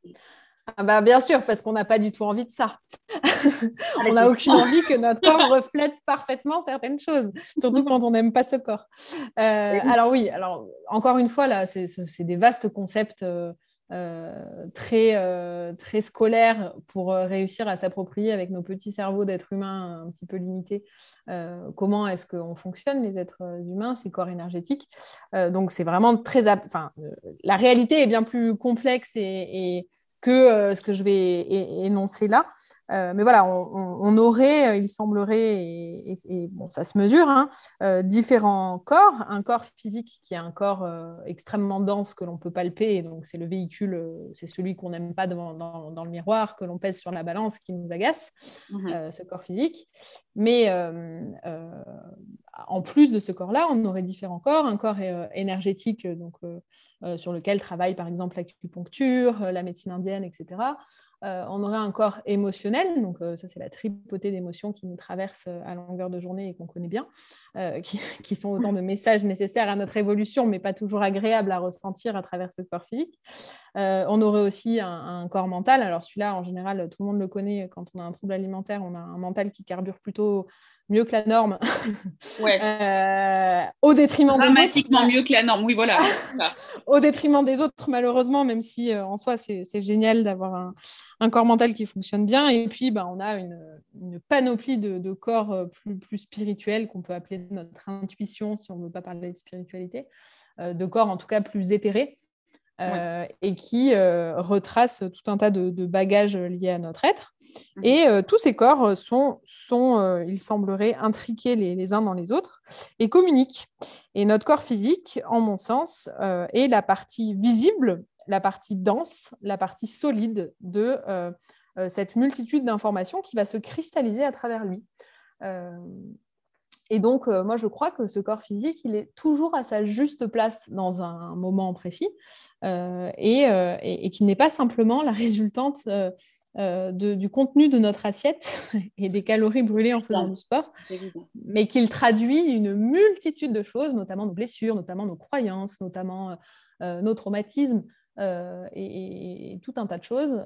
B: Ah bah bien sûr, parce qu'on n'a pas du tout envie de ça. on n'a aucune envie que notre corps reflète parfaitement certaines choses, surtout quand on n'aime pas ce corps. Euh, alors oui, alors encore une fois, là, c'est des vastes concepts euh, euh, très, très scolaires pour réussir à s'approprier avec nos petits cerveaux d'êtres humains un petit peu limités. comment est-ce qu'on fonctionne, les êtres humains, ces corps énergétiques Donc c'est vraiment très... Enfin, la réalité est bien plus complexe et que euh, ce que je vais énoncer là. Euh, mais voilà, on, aurait, euh, il semblerait, et, bon, ça se mesure, hein, différents corps. Un corps physique qui est un corps extrêmement dense que l'on peut palper, donc c'est le véhicule, c'est celui qu'on n'aime pas dans, dans, le miroir, que l'on pèse sur la balance, qui nous agace, mmh ce corps physique. Mais en en plus de ce corps-là, on aurait différents corps, un corps énergétique donc, sur lequel travaille par exemple l'acupuncture, la médecine indienne, etc. Euh, on aurait un corps émotionnel, donc euh, ça c'est la tripotée d'émotions qui nous traversent euh, à longueur de journée et qu'on connaît bien, qui, sont autant de messages nécessaires à notre évolution, mais pas toujours agréables à ressentir à travers ce corps physique. on aurait aussi un, corps mental, alors celui-là en général tout le monde le connaît, quand on a un trouble alimentaire, on a un mental qui carbure plutôt mieux que la norme,
A: euh,
B: au détriment des autres.
A: Dramatiquement mieux que la norme, oui, voilà.
B: au détriment des autres, malheureusement, même si euh, en soi, c'est génial d'avoir un, corps mental qui fonctionne bien. Et puis, bah, on a une, panoplie de, corps euh, plus, plus spirituels qu'on peut appeler notre intuition, si on ne veut pas parler de spiritualité, de corps en tout cas plus éthérés. Et qui retrace tout un tas de, de, bagages liés à notre être. Mmh. Et euh, tous ces corps euh, sont, sont euh, il semblerait, intriqués les, uns dans les autres et communiquent. Et notre corps physique, en mon sens, est la partie visible, la partie dense, la partie solide de cette multitude d'informations qui va se cristalliser à travers lui. Et donc, moi, je crois que ce corps physique, il est toujours à sa juste place dans un moment précis et, et, et qu'il n'est pas simplement la résultante euh, du contenu de notre assiette et des calories brûlées en faisant du sport, mais qu'il traduit une multitude de choses, notamment nos blessures, notamment nos croyances, notamment euh, euh, nos traumatismes. et, tout un tas de choses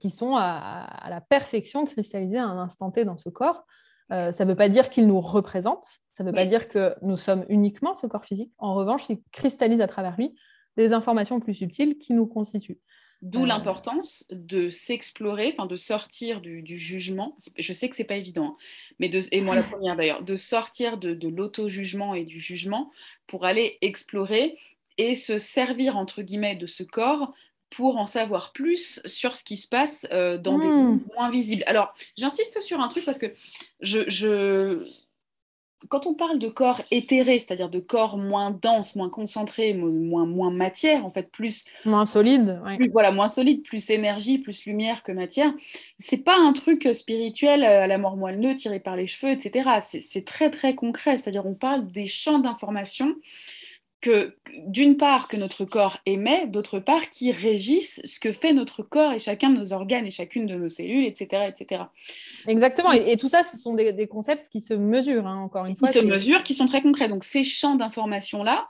B: qui sont à, la perfection cristallisées à un instant T dans ce corps. Ça ne veut pas dire qu'il nous représente, ça ne veut pas dire que nous sommes uniquement ce corps physique. En revanche, il cristallise à travers lui des informations plus subtiles qui nous constituent.
A: D'où l'importance de s'explorer, enfin de sortir du, jugement. Je sais que c'est pas évident, hein, mais de, et moi la première d'ailleurs, de sortir de, l'auto-jugement et du jugement pour aller explorer et se servir entre guillemets de ce corps pour en savoir plus sur ce qui se passe euh, dans des mmh. moins visibles. Alors, j'insiste sur un truc parce que je, quand on parle de corps éthéré, c'est-à-dire de corps moins dense, moins concentré, moins, moins matière, en fait, plus.
B: Moins solide.
A: Plus, voilà, moins solide, plus énergie, plus lumière que matière. C'est pas un truc spirituel euh, à la mort moelleux, tiré par les cheveux, etc. C'est très, très concret. C'est-à-dire, on parle des champs d'information que d'une part que notre corps émet, d'autre part qui régissent ce que fait notre corps et chacun de nos organes et chacune de nos cellules, etc. etc.
B: Exactement, et, tout ça, ce sont des, concepts qui se mesurent, hein, encore une fois.
A: Qui se mesurent, qui sont très concrets. Donc ces champs d'information-là,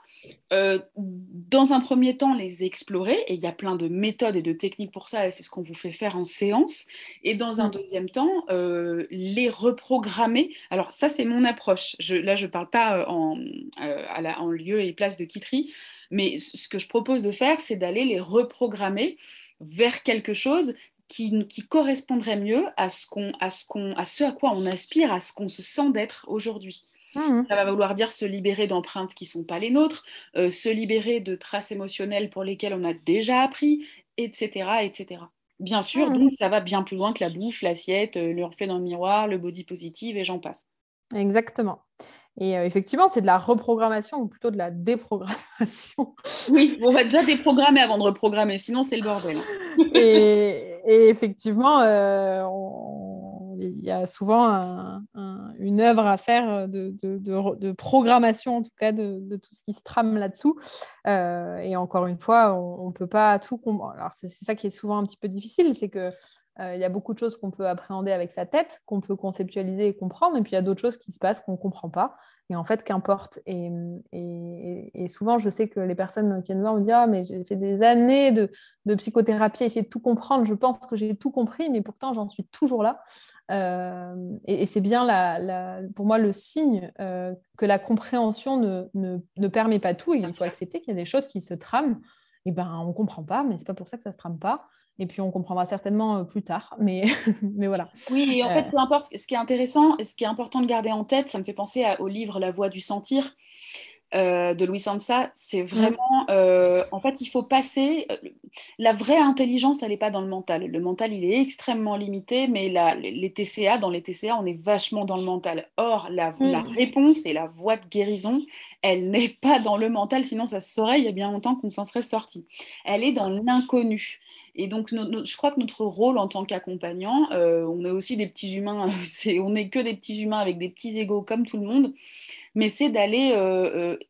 A: euh, dans un premier temps, les explorer, et il y a plein de méthodes et de techniques pour ça, et c'est ce qu'on vous fait faire en séance, et dans un mm. deuxième temps, euh, les reprogrammer. Alors ça, c'est mon approche. Je, là, je ne parle pas euh, en lieu et place de quitterie. Mais ce que je propose de faire, c'est d'aller les reprogrammer vers quelque chose qui, qui correspondrait mieux à ce, qu'on, à, ce qu'on, à ce à quoi on aspire, à ce qu'on se sent d'être aujourd'hui. Mmh. Ça va vouloir dire se libérer d'empreintes qui ne sont pas les nôtres, euh, se libérer de traces émotionnelles pour lesquelles on a déjà appris, etc. etc. Bien sûr, mmh. donc ça va bien plus loin que la bouffe, l'assiette, euh, le reflet dans le miroir, le body positive et j'en passe.
B: Exactement. Et euh, effectivement, c'est de la reprogrammation ou plutôt de la déprogrammation.
A: Oui, on va déjà déprogrammer avant de reprogrammer, sinon c'est le bordel.
B: et, effectivement, euh, il y a souvent une œuvre à faire de, programmation, en tout cas, de, tout ce qui se trame là-dessous. Euh, et encore une fois, on ne peut pas tout comprendre. Alors, c'est ça qui est souvent un petit peu difficile, c'est que il y a beaucoup de choses qu'on peut appréhender avec sa tête, qu'on peut conceptualiser et comprendre, et puis il y a d'autres choses qui se passent qu'on ne comprend pas. Et en fait, qu'importe. Et, souvent, je sais que les personnes qui viennent me voir me disent Ah, mais j'ai fait des années de, psychothérapie à essayer de tout comprendre. Je pense que j'ai tout compris, mais pourtant, j'en suis toujours là. Euh, et, c'est bien pour moi le signe euh, que la compréhension ne, ne, permet pas tout. Il faut accepter qu'il y a des choses qui se trament. Et ben, on ne comprend pas, mais ce n'est pas pour ça que ça ne se trame pas. Et puis on comprendra certainement euh, plus tard, mais, mais voilà.
A: Oui, et en fait, euh. peu importe, ce qui est intéressant, ce qui est important de garder en tête, ça me fait penser au livre La voix du sentir euh, de Louis Sansa. C'est vraiment, en fait, il faut passer. la vraie intelligence, elle n'est pas dans le mental. Le mental, il est extrêmement limité, mais la, les TCA, dans les TCA, on est vachement dans le mental. Or, la, la mm. réponse et la voie de guérison, elle n'est pas dans le mental, sinon ça se saurait il y a bien longtemps qu'on s'en serait sorti. Elle est dans l'inconnu. Et donc, je crois que notre rôle en tant qu'accompagnant, on est aussi des petits humains, on n'est que des petits humains avec des petits égaux comme tout le monde, mais c'est d'aller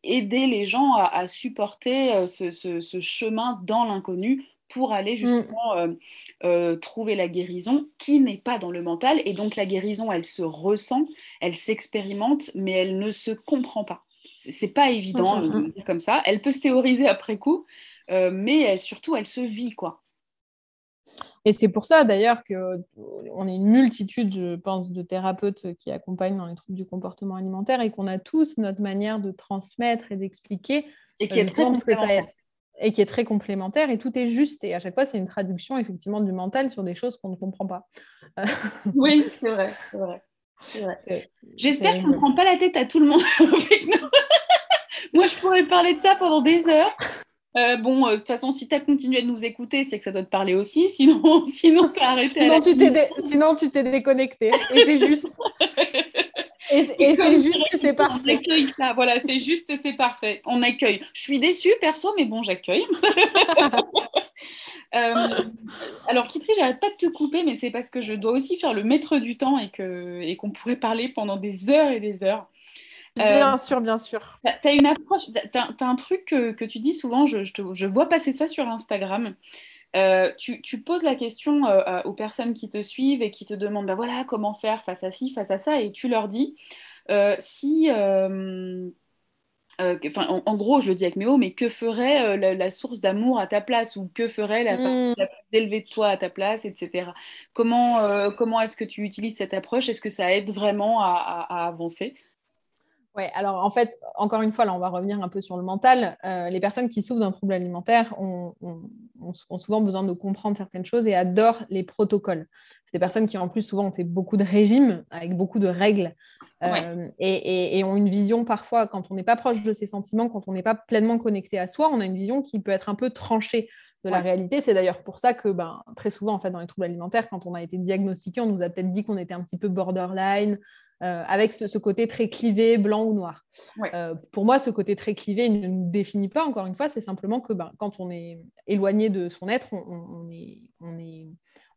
A: aider les gens à, supporter ce, chemin dans l'inconnu pour aller mm. justement euh, euh, trouver la guérison qui n'est pas dans le mental. Et donc la guérison, elle se ressent, elle s'expérimente, mais elle ne se comprend pas. C'est pas évident mm, mm, de dire comme ça. Elle peut se théoriser après coup, euh, mais surtout, elle se vit, quoi.
B: Et c'est pour ça d'ailleurs qu'on est une multitude, je pense, de thérapeutes qui accompagnent dans les troubles du comportement alimentaire et qu'on a tous notre manière de transmettre et d'expliquer.
A: Et qui est très que ça
B: et qui est très complémentaire et tout est juste. Et à chaque fois, c'est une traduction effectivement du mental sur des choses qu'on ne comprend pas.
A: oui, c'est vrai, c'est vrai. J'espère qu'on ne prend pas la tête à tout le monde Moi, je pourrais parler de ça pendant des heures. Euh, bon, euh, de toute façon, si tu as continué de nous écouter, c'est que ça doit te parler aussi. Sinon, sinon tu as arrêté.
B: Sinon, tu t'es sinon, tu t'es déconnecté. Et c'est juste. Et, c'est juste que c'est parfait.
A: ça, voilà, c'est juste et c'est parfait. On accueille. Je suis déçue, perso, mais bon, j'accueille. euh, alors, Kitri, j'arrête pas de te couper, mais c'est parce que je dois aussi faire le maître du temps et qu'on et qu'on pourrait parler pendant des heures et des heures.
B: Bien euh, sûr, bien sûr.
A: Tu as une approche, tu as, un truc que, que, tu dis souvent, je, je, te, je vois passer ça sur Instagram. Euh, tu, poses la question euh, aux personnes qui te suivent et qui te demandent ben voilà, comment faire face à ci, face à ça, et tu leur dis euh, si. en, gros, je le dis avec mes mots, mais que ferait la, source d'amour à ta place ou que ferait la mmh. la plus élevée de toi à ta place, etc. Comment, comment est-ce que tu utilises cette approche? Est-ce que ça aide vraiment à avancer?
B: Oui, alors en fait, encore une fois, là, on va revenir un peu sur le mental. Euh, les personnes qui souffrent d'un trouble alimentaire ont, souvent besoin de comprendre certaines choses et adorent les protocoles. C'est des personnes qui, en plus, souvent ont fait beaucoup de régimes avec beaucoup de règles euh, et, ont une vision parfois, quand on n'est pas proche de ses sentiments, quand on n'est pas pleinement connecté à soi, on a une vision qui peut être un peu tranchée de la réalité. C'est d'ailleurs pour ça que ben, très souvent, en fait, dans les troubles alimentaires, quand on a été diagnostiqué, on nous a peut-être dit qu'on était un petit peu borderline, euh, avec ce, côté très clivé, blanc ou noir. Euh, pour moi, ce côté très clivé ne nous définit pas, encore une fois, c'est simplement que ben, quand on est éloigné de son être, on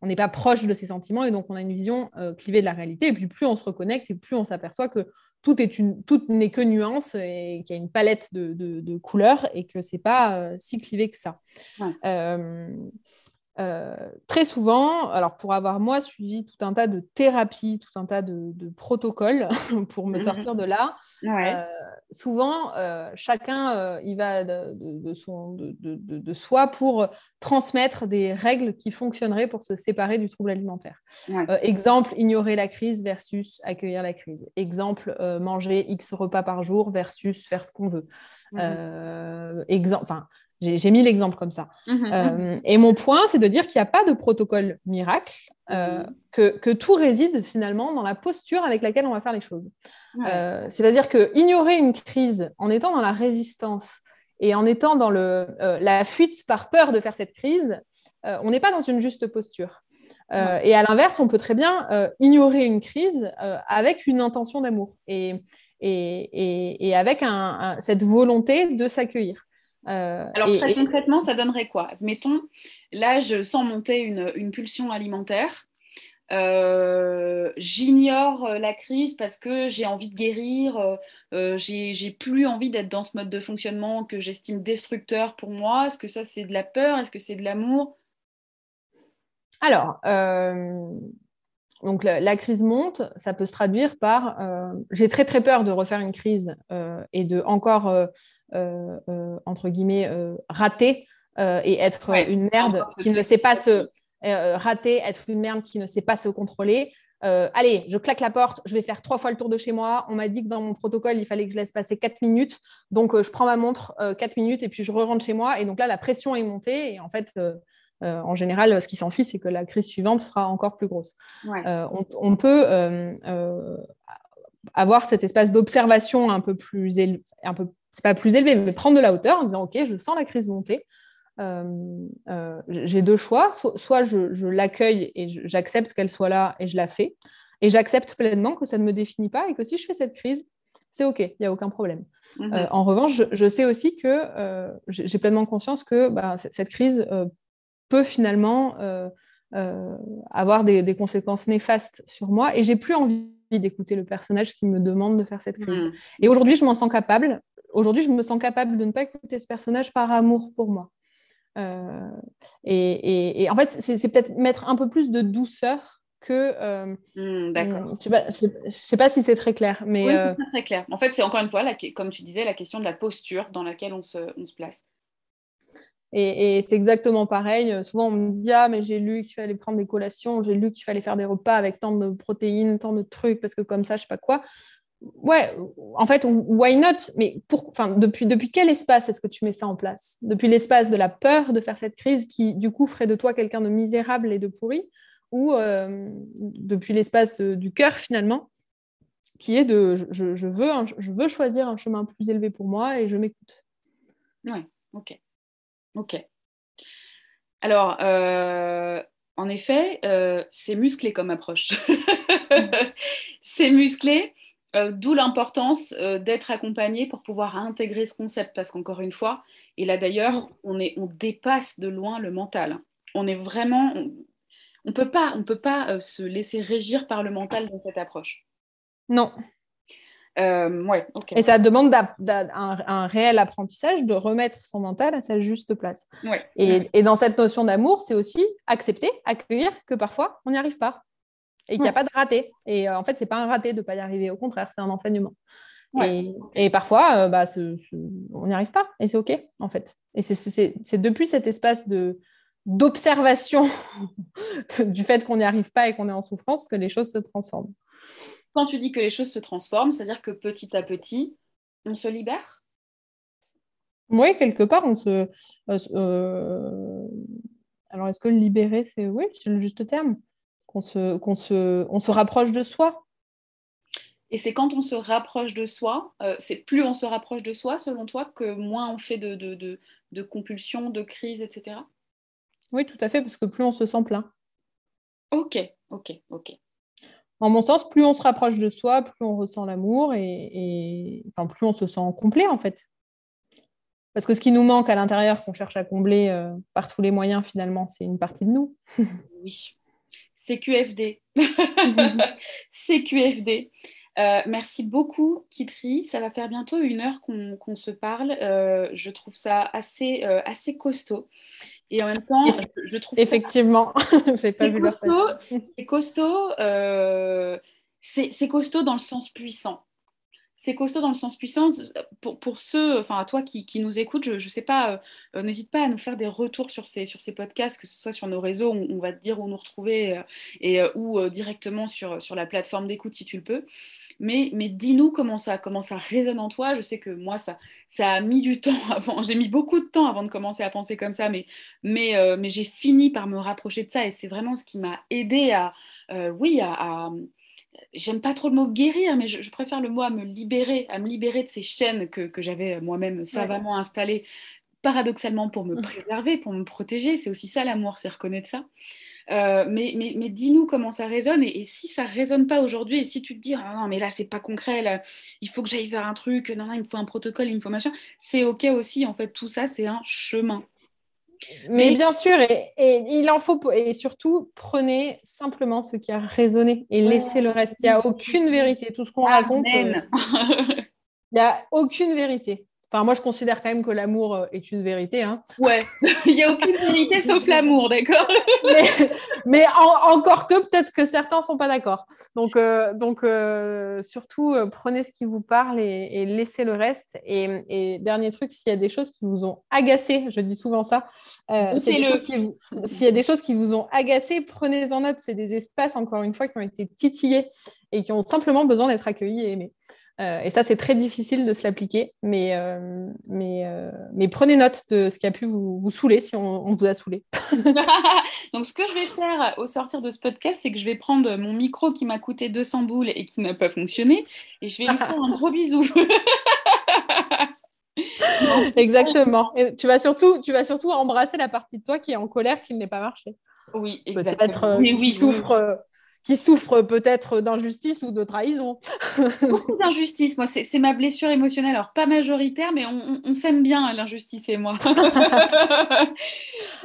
B: n'est pas proche de ses sentiments et donc on a une vision euh, clivée de la réalité. Et puis plus on se reconnecte et plus on s'aperçoit que tout est une, tout n'est que nuance et qu'il y a une palette de, couleurs et que c'est pas si clivé que ça. Euh, très souvent, alors pour avoir moi suivi tout un tas de thérapies, tout un tas de, protocoles pour me mhm. sortir de là, euh, souvent euh, chacun il va de, son, de, soi pour transmettre des règles qui fonctionneraient pour se séparer du trouble alimentaire. exemple, ignorer la crise versus accueillir la crise. Exemple, manger X repas par jour versus faire ce qu'on veut. Mhm. exemple, enfin, j'ai mis l'exemple comme ça. Mmh, mmh. Euh, et mon point, c'est de dire qu'il n'y a pas de protocole miracle, euh, mmh. que, tout réside finalement dans la posture avec laquelle on va faire les choses. Euh, c'est-à-dire que ignorer une crise en étant dans la résistance et en étant dans le, la fuite par peur de faire cette crise, on n'est pas dans une juste posture. et à l'inverse, on peut très bien ignorer une crise avec une intention d'amour et, et, et, avec un, cette volonté de s'accueillir.
A: Euh, Alors très concrètement, ça donnerait quoi? Mettons, là, je sens monter une, pulsion alimentaire. Euh, j'ignore euh, la crise parce que j'ai envie de guérir, j'ai plus envie d'être dans ce mode de fonctionnement que j'estime destructeur pour moi. Est-ce que ça c'est de la peur? Est-ce que c'est de l'amour?
B: Alors, donc la, crise monte, ça peut se traduire par euh, j'ai très très peur de refaire une crise euh, et de encore euh, entre guillemets rater et être une merde qui ne sait pas se rater, être une merde qui ne sait pas se contrôler. allez, je claque la porte, je vais faire trois fois le tour de chez moi. On m'a dit que dans mon protocole, il fallait que je laisse passer quatre minutes. Donc, je prends ma montre quatre minutes et puis je re rentre chez moi. Et donc là, la pression est montée. Et en fait, euh, en général, ce qui s'ensuit, c'est que la crise suivante sera encore plus grosse. Euh, on, peut euh, avoir cet espace d'observation un peu plus élevé, un peu, c'est pas plus élevé, mais prendre de la hauteur en disant, OK, je sens la crise monter. j'ai deux choix. soit je, l'accueille et j'accepte qu'elle soit là et je la fais. Et j'accepte pleinement que ça ne me définit pas et que si je fais cette crise, c'est OK, il n'y a aucun problème. Mm-hmm. en revanche, je, sais aussi que j'ai pleinement conscience que bah, cette crise peut finalement avoir des, conséquences néfastes sur moi. Et j'ai plus envie d'écouter le personnage qui me demande de faire cette crise. Hmm. Et aujourd'hui, je m'en sens capable. Aujourd'hui, je me sens capable de ne pas écouter ce personnage par amour pour moi. Euh, et, en fait, c'est peut-être mettre un peu plus de douceur que. Euh,
A: hmm, d'accord.
B: Hmm, je ne sais, pas si c'est très clair. Mais,
A: oui, c'est euh, très clair. En fait, c'est encore une fois, comme tu disais, la question de la posture dans laquelle on se, on se place.
B: Et, c'est exactement pareil. Souvent, on me dit Ah, mais j'ai lu qu'il fallait prendre des collations, j'ai lu qu'il fallait faire des repas avec tant de protéines, tant de trucs, parce que comme ça, je sais pas quoi. Ouais, en fait, why not? Mais pour, depuis, depuis quel espace est-ce que tu mets ça en place? Depuis l'espace de la peur de faire cette crise qui, du coup, ferait de toi quelqu'un de misérable et de pourri? Ou euh, depuis l'espace du cœur, finalement, qui est de je, je, veux je veux choisir un chemin plus élevé pour moi et je m'écoute
A: Ouais, ok. Ok. Alors, euh, en effet, euh, c'est musclé comme approche. c'est musclé, euh, d'où l'importance d'être accompagné pour pouvoir intégrer ce concept, parce qu'encore une fois, et là d'ailleurs, on, on dépasse de loin le mental. On est vraiment, on, peut pas, on peut pas se laisser régir par le mental dans cette approche.
B: Non,
A: euh, ouais,
B: Et ça demande un, réel apprentissage de remettre son mental à sa juste place. Et, dans cette notion d'amour, c'est aussi accepter, accueillir que parfois on n'y arrive pas et qu'il n'y a pas de raté. Et euh, en fait, c'est pas un raté de ne pas y arriver, au contraire, c'est un enseignement. Et, parfois, euh, bah, on n'y arrive pas et c'est OK en fait. Et c'est depuis cet espace de d'observation du fait qu'on n'y arrive pas et qu'on est en souffrance que les choses se transforment.
A: Quand tu dis que les choses se transforment, c'est-à-dire que petit à petit, on se libère?
B: Oui, quelque part, on se. Euh, euh, alors, est-ce que libérer, c'est oui, c'est le juste terme Qu'on se, qu'on se, on se rapproche de soi.
A: Et c'est quand on se rapproche de soi, euh, c'est plus on se rapproche de soi, selon toi, que moins on fait de, de, de, de compulsions, de crises, etc.
B: Oui, tout à fait, parce que plus on se sent plein.
A: Ok, ok, ok
B: en mon sens, plus on se rapproche de soi, plus on ressent l'amour et, enfin, plus on se sent complet en fait. Parce que ce qui nous manque à l'intérieur, qu'on cherche à combler euh, par tous les moyens, finalement, c'est une partie de nous.
A: oui, c'est QFD. c'est QFD. Euh, merci beaucoup, Kitri. Ça va faire bientôt une heure qu'on se parle. Euh, je trouve ça assez, assez costaud. Et en même temps, je, trouve
B: Effectivement, j'ai pas vu
A: costaud, C'est costaud, euh, c'est costaud dans le sens puissant. C'est costaud dans le sens puissant. Pour, pour ceux, enfin à toi qui, qui nous écoutes, je ne sais pas, euh, n'hésite pas à nous faire des retours sur ces, sur ces podcasts, que ce soit sur nos réseaux, on, va te dire où nous retrouver, euh, et, ou directement sur, sur la plateforme d'écoute si tu le peux mais, mais dis-nous comment ça, comment ça résonne en toi. Je sais que moi, ça, ça a mis du temps avant, j'ai mis beaucoup de temps avant de commencer à penser comme ça, mais, mais, euh, mais j'ai fini par me rapprocher de ça et c'est vraiment ce qui m'a aidé à, euh, oui, à, j'aime pas trop le mot guérir, mais je, préfère le mot à me libérer, à me libérer de ces chaînes que, que j'avais moi-même savamment installées, paradoxalement pour me mmh. préserver, pour me protéger. C'est aussi ça l'amour, c'est reconnaître ça. Euh, mais, mais, mais dis-nous comment ça résonne et, si ça résonne pas aujourd'hui et si tu te dis ah non mais là c'est pas concret là il faut que j'aille faire un truc non non il me faut un protocole il me faut machin c'est ok aussi en fait tout ça c'est un chemin
B: mais, bien sûr et, il en faut et surtout prenez simplement ce qui a résonné et laissez le reste. Il n'y a aucune vérité. Tout ce qu'on raconte euh, il n'y a aucune vérité Enfin, moi, je considère quand même que l'amour euh, est une vérité. Hein.
A: Ouais, il n'y a aucune vérité sauf l'amour, d'accord?
B: Mais, encore que peut-être que certains ne sont pas d'accord. Donc, euh, donc euh, surtout, prenez ce qui vous parle et, laissez le reste. Et, dernier truc, s'il y a des choses qui vous ont agacé, je dis souvent ça, s'il y, y, a des choses qui vous ont agacé, prenez-en note. C'est des espaces, encore une fois, qui ont été titillés et qui ont simplement besoin d'être accueillis et aimés. Euh, et ça, c'est très difficile de se l'appliquer, mais, euh, mais, euh, mais, prenez note de ce qui a pu vous, vous saouler si on, vous a saoulé.
A: Donc, ce que je vais faire au sortir de ce podcast, c'est que je vais prendre mon micro qui m'a coûté 200 boules et qui n'a pas fonctionné, et je vais lui faire un gros bisou.
B: Exactement. Et tu vas surtout, tu vas surtout embrasser la partie de toi qui est en colère, qui n'est pas marché.
A: Oui, exactement. Peut-être
B: qui souffre qui souffre peut-être d'injustice ou de trahison.
A: Beaucoup d'injustice, moi, c'est ma blessure émotionnelle. Alors, pas majoritaire, mais on, s'aime bien, l'injustice et moi.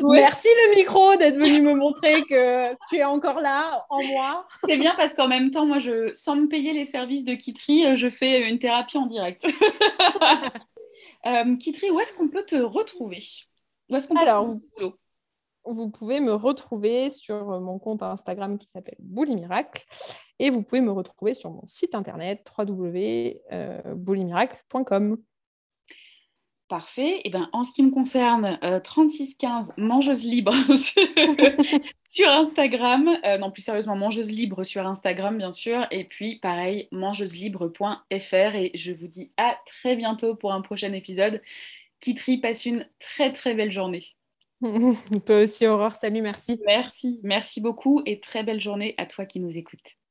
B: Merci le micro d'être venu me montrer que tu es encore là, en moi.
A: C'est bien parce qu'en même temps, moi, je, sans me payer les services de Kitry, je fais une thérapie en direct. euh, Kitry, où est-ce qu'on peut te retrouver? Où est-ce qu'on peut
B: Alors, vous pouvez me retrouver sur mon compte Instagram qui s'appelle Bouli Miracle et vous pouvez me retrouver sur mon site internet www.boulimiracle.com.
A: Parfait. Et eh ben, en ce qui me concerne, 3615 euh, mangeuse libre sur, Instagram. Euh, non, plus sérieusement, mangeuse libre sur Instagram, bien sûr. Et puis, pareil, mangeuselibre.fr. Et je vous dis à très bientôt pour un prochain épisode. Kitri passe une très, très belle journée.
B: toi aussi, Aurore. Salut, merci.
A: Merci, merci beaucoup et très belle journée à toi qui nous écoutes.